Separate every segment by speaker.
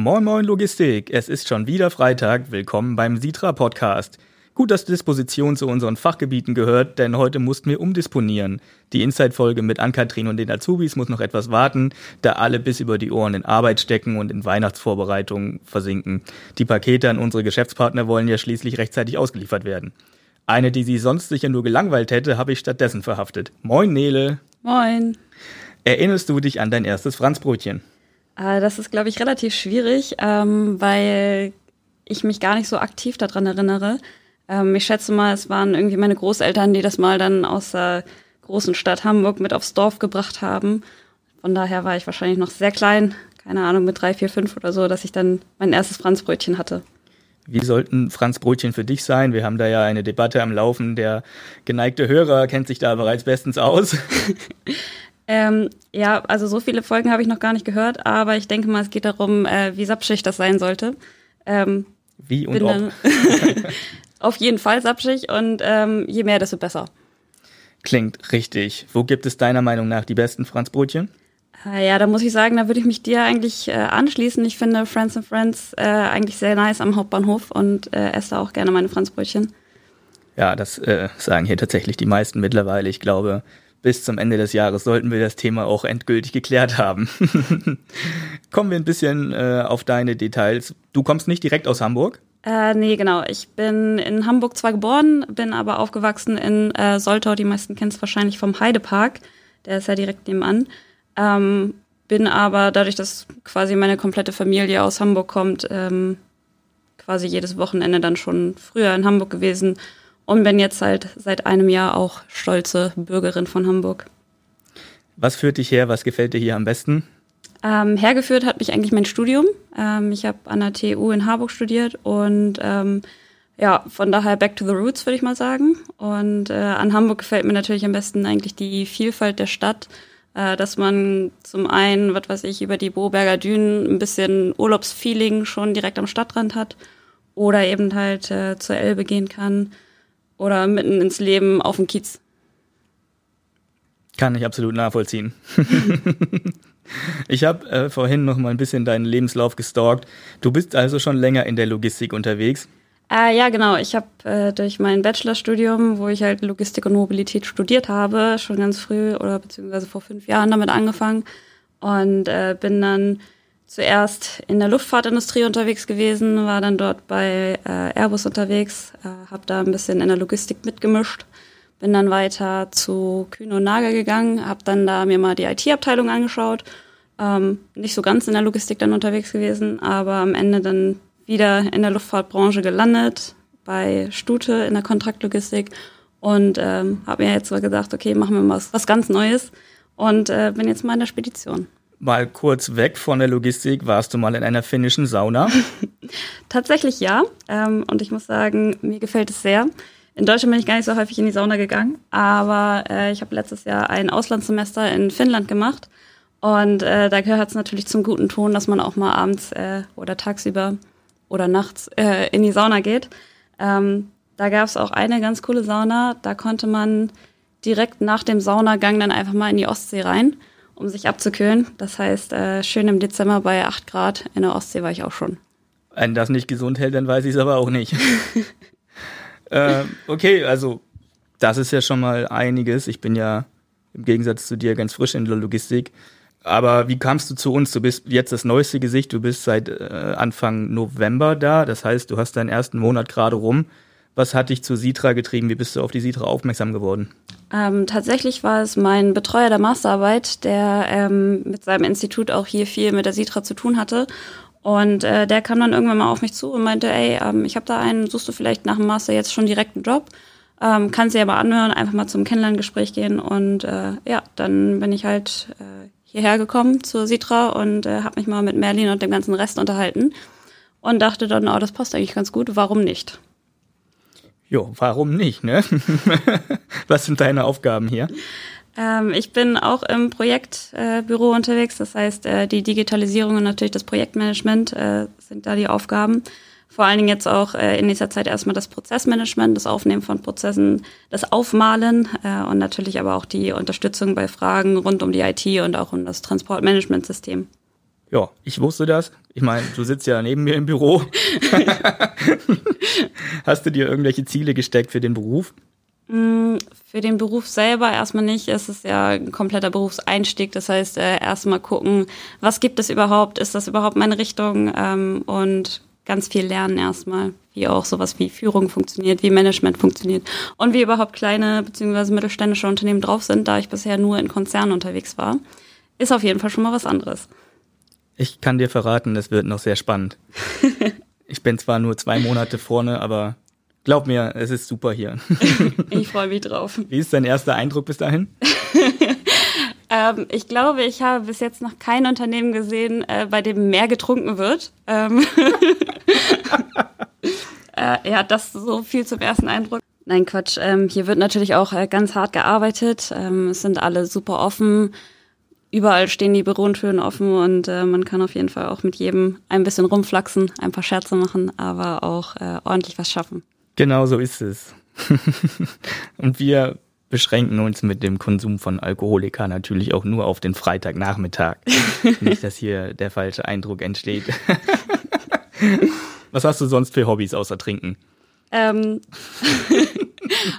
Speaker 1: Moin Moin Logistik, es ist schon wieder Freitag, willkommen beim Sitra Podcast. Gut, dass Disposition zu unseren Fachgebieten gehört, denn heute mussten wir umdisponieren. Die Inside-Folge mit Ann-Kathrin und den Azubis muss noch etwas warten, da alle bis über die Ohren in Arbeit stecken und in Weihnachtsvorbereitungen versinken. Die Pakete an unsere Geschäftspartner wollen ja schließlich rechtzeitig ausgeliefert werden. Eine, die sie sonst sicher nur gelangweilt hätte, habe ich stattdessen verhaftet. Moin Nele.
Speaker 2: Moin.
Speaker 1: Erinnerst du dich an dein erstes Franzbrötchen?
Speaker 2: Äh, das ist, glaube ich, relativ schwierig, ähm, weil ich mich gar nicht so aktiv daran erinnere. Ähm, ich schätze mal, es waren irgendwie meine Großeltern, die das mal dann aus der großen Stadt Hamburg mit aufs Dorf gebracht haben. Von daher war ich wahrscheinlich noch sehr klein, keine Ahnung, mit drei, vier, fünf oder so, dass ich dann mein erstes Franzbrötchen hatte.
Speaker 1: Wie sollten Franzbrötchen für dich sein? Wir haben da ja eine Debatte am Laufen. Der geneigte Hörer kennt sich da bereits bestens aus.
Speaker 2: Ähm, ja, also so viele Folgen habe ich noch gar nicht gehört, aber ich denke mal, es geht darum, äh, wie sapschig das sein sollte.
Speaker 1: Ähm, wie und ob.
Speaker 2: Auf jeden Fall sapschig und ähm, je mehr, desto besser.
Speaker 1: Klingt richtig. Wo gibt es deiner Meinung nach die besten Franzbrötchen?
Speaker 2: Äh, ja, da muss ich sagen, da würde ich mich dir eigentlich äh, anschließen. Ich finde Friends and Friends äh, eigentlich sehr nice am Hauptbahnhof und äh, esse auch gerne meine Franzbrötchen.
Speaker 1: Ja, das äh, sagen hier tatsächlich die meisten mittlerweile. Ich glaube, bis zum Ende des Jahres sollten wir das Thema auch endgültig geklärt haben. Kommen wir ein bisschen äh, auf deine Details. Du kommst nicht direkt aus Hamburg?
Speaker 2: Äh, nee, genau. Ich bin in Hamburg zwar geboren, bin aber aufgewachsen in äh, Soltau. Die meisten kennen es wahrscheinlich vom Heidepark. Der ist ja direkt nebenan. Ähm, bin aber dadurch, dass quasi meine komplette Familie aus Hamburg kommt, ähm, quasi jedes Wochenende dann schon früher in Hamburg gewesen und bin jetzt halt seit einem Jahr auch stolze Bürgerin von Hamburg.
Speaker 1: Was führt dich her? Was gefällt dir hier am besten?
Speaker 2: Ähm, hergeführt hat mich eigentlich mein Studium. Ähm, ich habe an der TU in Harburg studiert und ähm, ja, von daher back to the roots, würde ich mal sagen. Und äh, an Hamburg gefällt mir natürlich am besten eigentlich die Vielfalt der Stadt, äh, dass man zum einen, was weiß ich, über die Boberger Dünen ein bisschen Urlaubsfeeling schon direkt am Stadtrand hat oder eben halt äh, zur Elbe gehen kann oder mitten ins Leben auf dem Kiez.
Speaker 1: Kann ich absolut nachvollziehen. ich habe äh, vorhin noch mal ein bisschen deinen Lebenslauf gestalkt. Du bist also schon länger in der Logistik unterwegs.
Speaker 2: Äh, ja, genau. Ich habe äh, durch mein Bachelorstudium, wo ich halt Logistik und Mobilität studiert habe, schon ganz früh oder beziehungsweise vor fünf Jahren damit angefangen und äh, bin dann zuerst in der Luftfahrtindustrie unterwegs gewesen, war dann dort bei äh, Airbus unterwegs, äh, habe da ein bisschen in der Logistik mitgemischt, bin dann weiter zu Kühne und Nagel gegangen, habe dann da mir mal die IT-Abteilung angeschaut, ähm, nicht so ganz in der Logistik dann unterwegs gewesen, aber am Ende dann wieder in der Luftfahrtbranche gelandet, bei Stute in der Kontraktlogistik und ähm, habe mir jetzt mal gesagt, okay, machen wir mal was, was ganz Neues und äh, bin jetzt mal in der Spedition
Speaker 1: mal kurz weg von der Logistik, warst du mal in einer finnischen Sauna?
Speaker 2: Tatsächlich ja. Ähm, und ich muss sagen, mir gefällt es sehr. In Deutschland bin ich gar nicht so häufig in die Sauna gegangen, aber äh, ich habe letztes Jahr ein Auslandssemester in Finnland gemacht. Und äh, da gehört es natürlich zum guten Ton, dass man auch mal abends äh, oder tagsüber oder nachts in die Sauna geht. Ähm, da gab es auch eine ganz coole Sauna. Da konnte man direkt nach dem Saunagang dann einfach mal in die Ostsee rein um sich abzukühlen. Das heißt, äh, schön im Dezember bei 8 Grad in der Ostsee war ich auch schon.
Speaker 1: Wenn das nicht gesund hält, dann weiß ich es aber auch nicht. äh, okay, also das ist ja schon mal einiges. Ich bin ja im Gegensatz zu dir ganz frisch in der Logistik. Aber wie kamst du zu uns? Du bist jetzt das neueste Gesicht, du bist seit äh, Anfang November da. Das heißt, du hast deinen ersten Monat gerade rum. Was hat dich zu Sitra getrieben? Wie bist du auf die Sitra aufmerksam geworden?
Speaker 2: Ähm, tatsächlich war es mein Betreuer der Masterarbeit, der ähm, mit seinem Institut auch hier viel mit der Sitra zu tun hatte. Und äh, der kam dann irgendwann mal auf mich zu und meinte, ey, ähm, ich habe da einen, suchst du vielleicht nach dem Master jetzt schon direkt einen Job? Ähm, kannst dir aber anhören, einfach mal zum Kennenlerngespräch gehen. Und äh, ja, dann bin ich halt äh, hierher gekommen zur Sitra und äh, habe mich mal mit Merlin und dem ganzen Rest unterhalten und dachte dann, oh, das passt eigentlich ganz gut, warum nicht?
Speaker 1: Jo, warum nicht, ne? Was sind deine Aufgaben hier?
Speaker 2: Ähm, ich bin auch im Projektbüro äh, unterwegs, das heißt, äh, die Digitalisierung und natürlich das Projektmanagement äh, sind da die Aufgaben. Vor allen Dingen jetzt auch äh, in nächster Zeit erstmal das Prozessmanagement, das Aufnehmen von Prozessen, das Aufmalen äh, und natürlich aber auch die Unterstützung bei Fragen rund um die IT und auch um das Transportmanagementsystem.
Speaker 1: Ja, ich wusste das. Ich meine, du sitzt ja neben mir im Büro. Hast du dir irgendwelche Ziele gesteckt für den Beruf?
Speaker 2: Mm, für den Beruf selber erstmal nicht. Es ist ja ein kompletter Berufseinstieg. Das heißt, äh, erstmal gucken, was gibt es überhaupt? Ist das überhaupt meine Richtung? Ähm, und ganz viel lernen erstmal, wie auch sowas wie Führung funktioniert, wie Management funktioniert und wie überhaupt kleine bzw. mittelständische Unternehmen drauf sind, da ich bisher nur in Konzernen unterwegs war. Ist auf jeden Fall schon mal was anderes.
Speaker 1: Ich kann dir verraten, es wird noch sehr spannend. ich bin zwar nur zwei Monate vorne, aber glaub mir, es ist super hier.
Speaker 2: ich freue mich drauf.
Speaker 1: Wie ist dein erster Eindruck bis dahin?
Speaker 2: ähm, ich glaube, ich habe bis jetzt noch kein Unternehmen gesehen, äh, bei dem mehr getrunken wird. Ähm äh, ja, das so viel zum ersten Eindruck. Nein, Quatsch. Ähm, hier wird natürlich auch äh, ganz hart gearbeitet. Ähm, es sind alle super offen überall stehen die Bürotüren offen und äh, man kann auf jeden Fall auch mit jedem ein bisschen rumflaxen, ein paar Scherze machen, aber auch äh, ordentlich was schaffen.
Speaker 1: Genau so ist es. und wir beschränken uns mit dem Konsum von Alkoholika natürlich auch nur auf den Freitagnachmittag. Nicht, dass hier der falsche Eindruck entsteht. was hast du sonst für Hobbys außer Trinken?
Speaker 2: Ähm,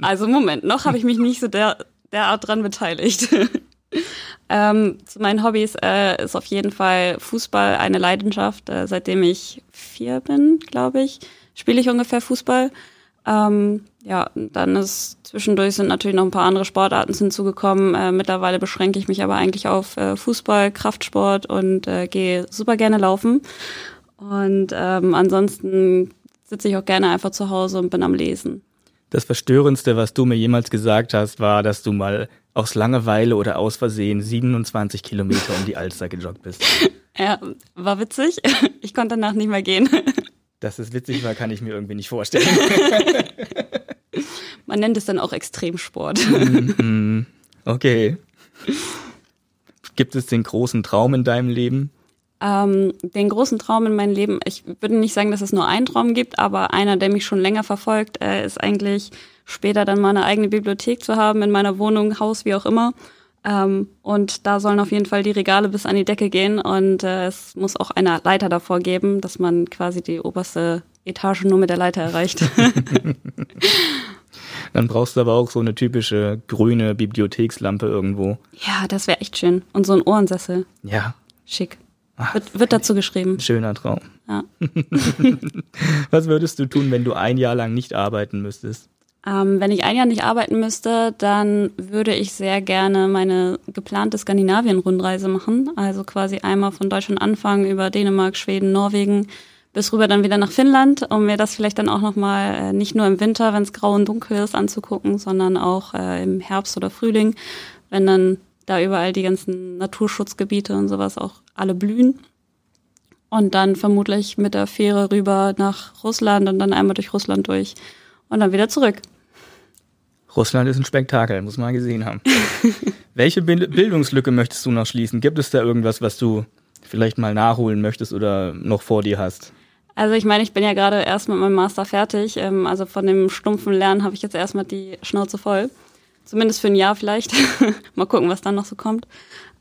Speaker 2: also Moment, noch habe ich mich nicht so der, derart dran beteiligt. Ähm, zu meinen Hobbys äh, ist auf jeden Fall Fußball eine Leidenschaft. Äh, seitdem ich vier bin, glaube ich, spiele ich ungefähr Fußball. Ähm, ja, dann ist zwischendurch sind natürlich noch ein paar andere Sportarten hinzugekommen. Äh, mittlerweile beschränke ich mich aber eigentlich auf äh, Fußball, Kraftsport und äh, gehe super gerne laufen. Und ähm, ansonsten sitze ich auch gerne einfach zu Hause und bin am Lesen.
Speaker 1: Das Verstörendste, was du mir jemals gesagt hast, war, dass du mal aus Langeweile oder aus Versehen 27 Kilometer um die Alster gejoggt bist.
Speaker 2: Ja, war witzig. Ich konnte danach nicht mehr gehen.
Speaker 1: Dass es witzig war, kann ich mir irgendwie nicht vorstellen.
Speaker 2: Man nennt es dann auch Extremsport.
Speaker 1: Mhm. Okay. Gibt es den großen Traum in deinem Leben?
Speaker 2: Ähm, den großen Traum in meinem Leben, ich würde nicht sagen, dass es nur einen Traum gibt, aber einer, der mich schon länger verfolgt, äh, ist eigentlich später dann mal eine eigene Bibliothek zu haben in meiner Wohnung, Haus, wie auch immer. Ähm, und da sollen auf jeden Fall die Regale bis an die Decke gehen und äh, es muss auch eine Leiter davor geben, dass man quasi die oberste Etage nur mit der Leiter erreicht.
Speaker 1: Dann brauchst du aber auch so eine typische grüne Bibliothekslampe irgendwo.
Speaker 2: Ja, das wäre echt schön. Und so ein Ohrensessel.
Speaker 1: Ja.
Speaker 2: Schick. Ach, wird, wird dazu geschrieben.
Speaker 1: Schöner Traum.
Speaker 2: Ja.
Speaker 1: Was würdest du tun, wenn du ein Jahr lang nicht arbeiten müsstest?
Speaker 2: Ähm, wenn ich ein Jahr nicht arbeiten müsste, dann würde ich sehr gerne meine geplante Skandinavien-Rundreise machen. Also quasi einmal von Deutschland anfangen über Dänemark, Schweden, Norwegen bis rüber dann wieder nach Finnland, um mir das vielleicht dann auch nochmal äh, nicht nur im Winter, wenn es grau und dunkel ist, anzugucken, sondern auch äh, im Herbst oder Frühling, wenn dann da überall die ganzen Naturschutzgebiete und sowas auch alle blühen. Und dann vermutlich mit der Fähre rüber nach Russland und dann einmal durch Russland durch und dann wieder zurück.
Speaker 1: Russland ist ein Spektakel, muss man gesehen haben. Welche Bildungslücke möchtest du noch schließen? Gibt es da irgendwas, was du vielleicht mal nachholen möchtest oder noch vor dir hast?
Speaker 2: Also ich meine, ich bin ja gerade erst mit meinem Master fertig. Ähm, also von dem stumpfen Lernen habe ich jetzt erstmal die Schnauze voll. Zumindest für ein Jahr vielleicht. mal gucken, was dann noch so kommt.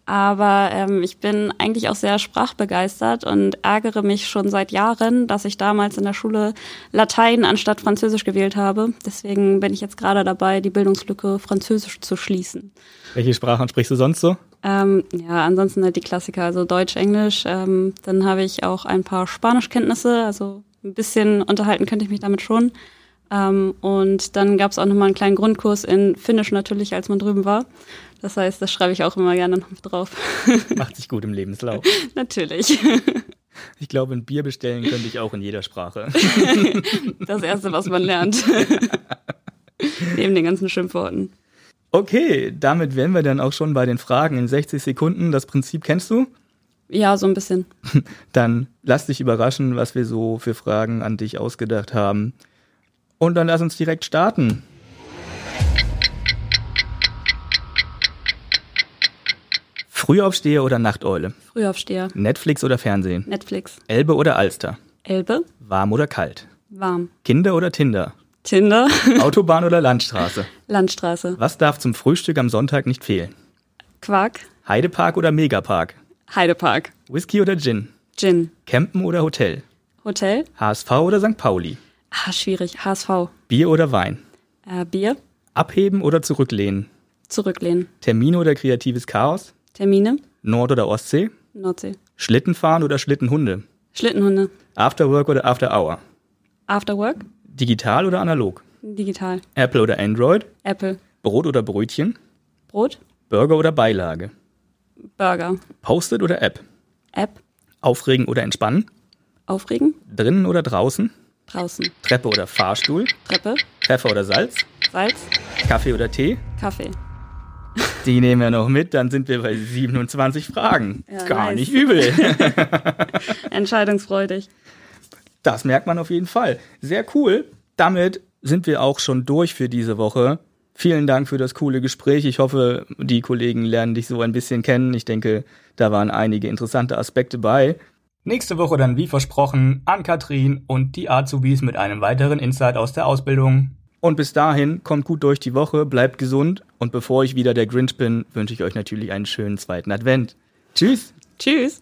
Speaker 2: Aber ähm, ich bin eigentlich auch sehr sprachbegeistert und ärgere mich schon seit Jahren, dass ich damals in der Schule Latein anstatt Französisch gewählt habe. Deswegen bin ich jetzt gerade dabei, die Bildungslücke Französisch zu schließen.
Speaker 1: Welche Sprachen sprichst du sonst so?
Speaker 2: Ähm, ja, ansonsten halt die Klassiker, also Deutsch, Englisch. Ähm, dann habe ich auch ein paar Spanischkenntnisse, also ein bisschen unterhalten könnte ich mich damit schon. Ähm, und dann gab es auch nochmal einen kleinen Grundkurs in Finnisch natürlich, als man drüben war. Das heißt, das schreibe ich auch immer gerne noch drauf.
Speaker 1: Macht sich gut im Lebenslauf.
Speaker 2: Natürlich.
Speaker 1: Ich glaube, ein Bier bestellen könnte ich auch in jeder Sprache.
Speaker 2: Das Erste, was man lernt. Neben den ganzen Schimpfworten.
Speaker 1: Okay, damit wären wir dann auch schon bei den Fragen in 60 Sekunden. Das Prinzip kennst du?
Speaker 2: Ja, so ein bisschen.
Speaker 1: Dann lass dich überraschen, was wir so für Fragen an dich ausgedacht haben. Und dann lass uns direkt starten. Frühaufsteher oder Nachteule?
Speaker 2: Frühaufsteher.
Speaker 1: Netflix oder Fernsehen?
Speaker 2: Netflix.
Speaker 1: Elbe oder Alster?
Speaker 2: Elbe.
Speaker 1: Warm oder kalt?
Speaker 2: Warm.
Speaker 1: Kinder oder Tinder?
Speaker 2: Tinder.
Speaker 1: Autobahn oder Landstraße?
Speaker 2: Landstraße.
Speaker 1: Was darf zum Frühstück am Sonntag nicht fehlen?
Speaker 2: Quark.
Speaker 1: Heidepark oder Megapark?
Speaker 2: Heidepark.
Speaker 1: Whisky oder Gin?
Speaker 2: Gin.
Speaker 1: Campen oder Hotel?
Speaker 2: Hotel.
Speaker 1: HSV oder St. Pauli?
Speaker 2: Ah, schwierig. HSV.
Speaker 1: Bier oder Wein?
Speaker 2: Äh, Bier.
Speaker 1: Abheben oder zurücklehnen?
Speaker 2: Zurücklehnen.
Speaker 1: Termine oder kreatives Chaos?
Speaker 2: Termine.
Speaker 1: Nord- oder Ostsee?
Speaker 2: Nordsee.
Speaker 1: Schlittenfahren oder Schlittenhunde?
Speaker 2: Schlittenhunde.
Speaker 1: Afterwork oder After Hour?
Speaker 2: After Work.
Speaker 1: Digital oder analog?
Speaker 2: Digital.
Speaker 1: Apple oder Android?
Speaker 2: Apple.
Speaker 1: Brot oder Brötchen?
Speaker 2: Brot.
Speaker 1: Burger oder Beilage?
Speaker 2: Burger.
Speaker 1: Post-it oder App?
Speaker 2: App.
Speaker 1: Aufregen oder entspannen?
Speaker 2: Aufregen.
Speaker 1: Drinnen oder draußen?
Speaker 2: Draußen.
Speaker 1: Treppe oder Fahrstuhl?
Speaker 2: Treppe.
Speaker 1: Pfeffer oder Salz?
Speaker 2: Salz.
Speaker 1: Kaffee oder Tee?
Speaker 2: Kaffee.
Speaker 1: Die nehmen wir noch mit, dann sind wir bei 27 Fragen.
Speaker 2: Ja,
Speaker 1: Gar
Speaker 2: nice.
Speaker 1: nicht übel.
Speaker 2: Entscheidungsfreudig.
Speaker 1: Das merkt man auf jeden Fall. Sehr cool. Damit sind wir auch schon durch für diese Woche. Vielen Dank für das coole Gespräch. Ich hoffe, die Kollegen lernen dich so ein bisschen kennen. Ich denke, da waren einige interessante Aspekte bei. Nächste Woche dann wie versprochen an Katrin und die Azubis mit einem weiteren Insight aus der Ausbildung. Und bis dahin kommt gut durch die Woche, bleibt gesund und bevor ich wieder der Grinch bin, wünsche ich euch natürlich einen schönen zweiten Advent. Tschüss!
Speaker 2: Tschüss.